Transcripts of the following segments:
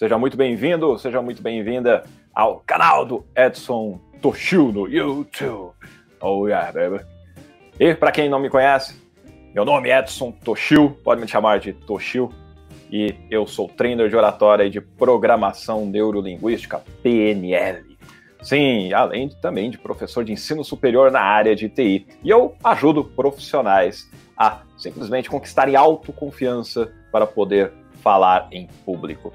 Seja muito bem-vindo, seja muito bem-vinda ao canal do Edson Toshio no YouTube. Oh yeah, baby. E para quem não me conhece, meu nome é Edson Toshio, pode me chamar de Toshio, e eu sou trainer de oratória e de programação neurolinguística, PNL. Sim, além de, também de professor de ensino superior na área de TI. E eu ajudo profissionais a simplesmente conquistarem autoconfiança para poder falar em público.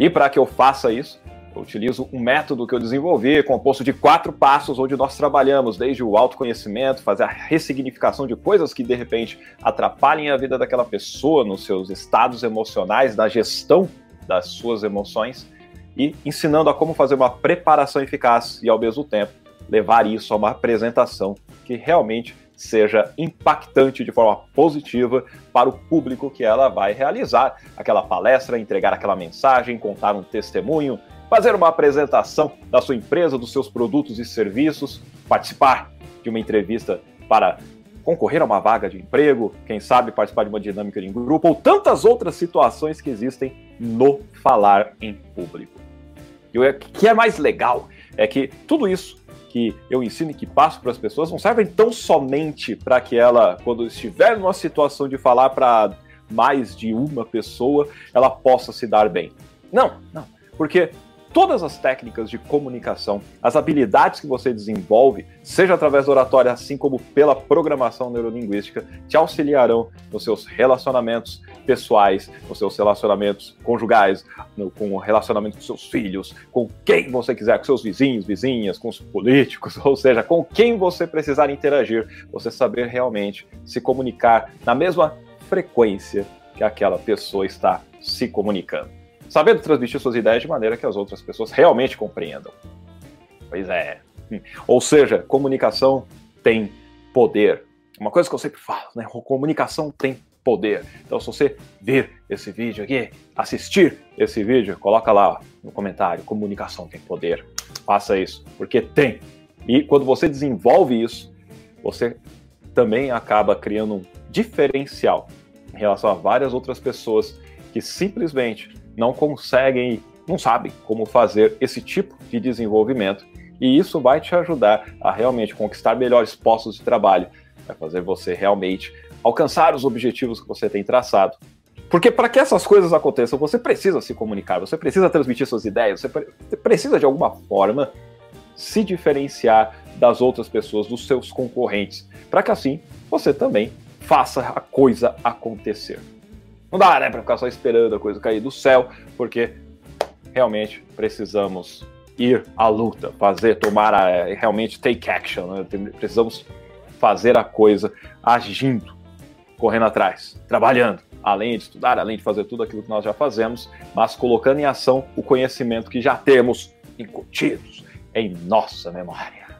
E para que eu faça isso, eu utilizo um método que eu desenvolvi, composto de quatro passos, onde nós trabalhamos desde o autoconhecimento, fazer a ressignificação de coisas que de repente atrapalhem a vida daquela pessoa nos seus estados emocionais, na gestão das suas emoções, e ensinando a como fazer uma preparação eficaz e, ao mesmo tempo, levar isso a uma apresentação que realmente seja impactante de forma positiva para o público que ela vai realizar aquela palestra, entregar aquela mensagem, contar um testemunho, fazer uma apresentação da sua empresa, dos seus produtos e serviços, participar de uma entrevista para concorrer a uma vaga de emprego, quem sabe participar de uma dinâmica de grupo ou tantas outras situações que existem no falar em público. E o que é mais legal é que tudo isso que eu ensino e que passo para as pessoas não servem tão somente para que ela, quando estiver numa situação de falar para mais de uma pessoa, ela possa se dar bem. Não, não. Porque todas as técnicas de comunicação, as habilidades que você desenvolve, seja através da oratória, assim como pela programação neurolinguística, te auxiliarão nos seus relacionamentos pessoais, nos seus relacionamentos conjugais, no, com o relacionamento com seus filhos, com quem você quiser, com seus vizinhos, vizinhas, com os políticos, ou seja, com quem você precisar interagir, você saber realmente se comunicar na mesma frequência que aquela pessoa está se comunicando sabendo transmitir suas ideias de maneira que as outras pessoas realmente compreendam. Pois é. Ou seja, comunicação tem poder. Uma coisa que eu sempre falo, né? Comunicação tem poder. Então, se você ver esse vídeo aqui, assistir esse vídeo, coloca lá no comentário: comunicação tem poder. Faça isso, porque tem. E quando você desenvolve isso, você também acaba criando um diferencial em relação a várias outras pessoas que simplesmente não conseguem, não sabem como fazer esse tipo de desenvolvimento. E isso vai te ajudar a realmente conquistar melhores postos de trabalho, vai fazer você realmente alcançar os objetivos que você tem traçado. Porque para que essas coisas aconteçam, você precisa se comunicar, você precisa transmitir suas ideias, você precisa de alguma forma se diferenciar das outras pessoas, dos seus concorrentes, para que assim você também faça a coisa acontecer. Não dá, né, para ficar só esperando a coisa cair do céu, porque realmente precisamos ir à luta, fazer, tomar a, realmente take action, né? precisamos fazer a coisa agindo, correndo atrás, trabalhando, além de estudar, além de fazer tudo aquilo que nós já fazemos, mas colocando em ação o conhecimento que já temos incutidos em nossa memória.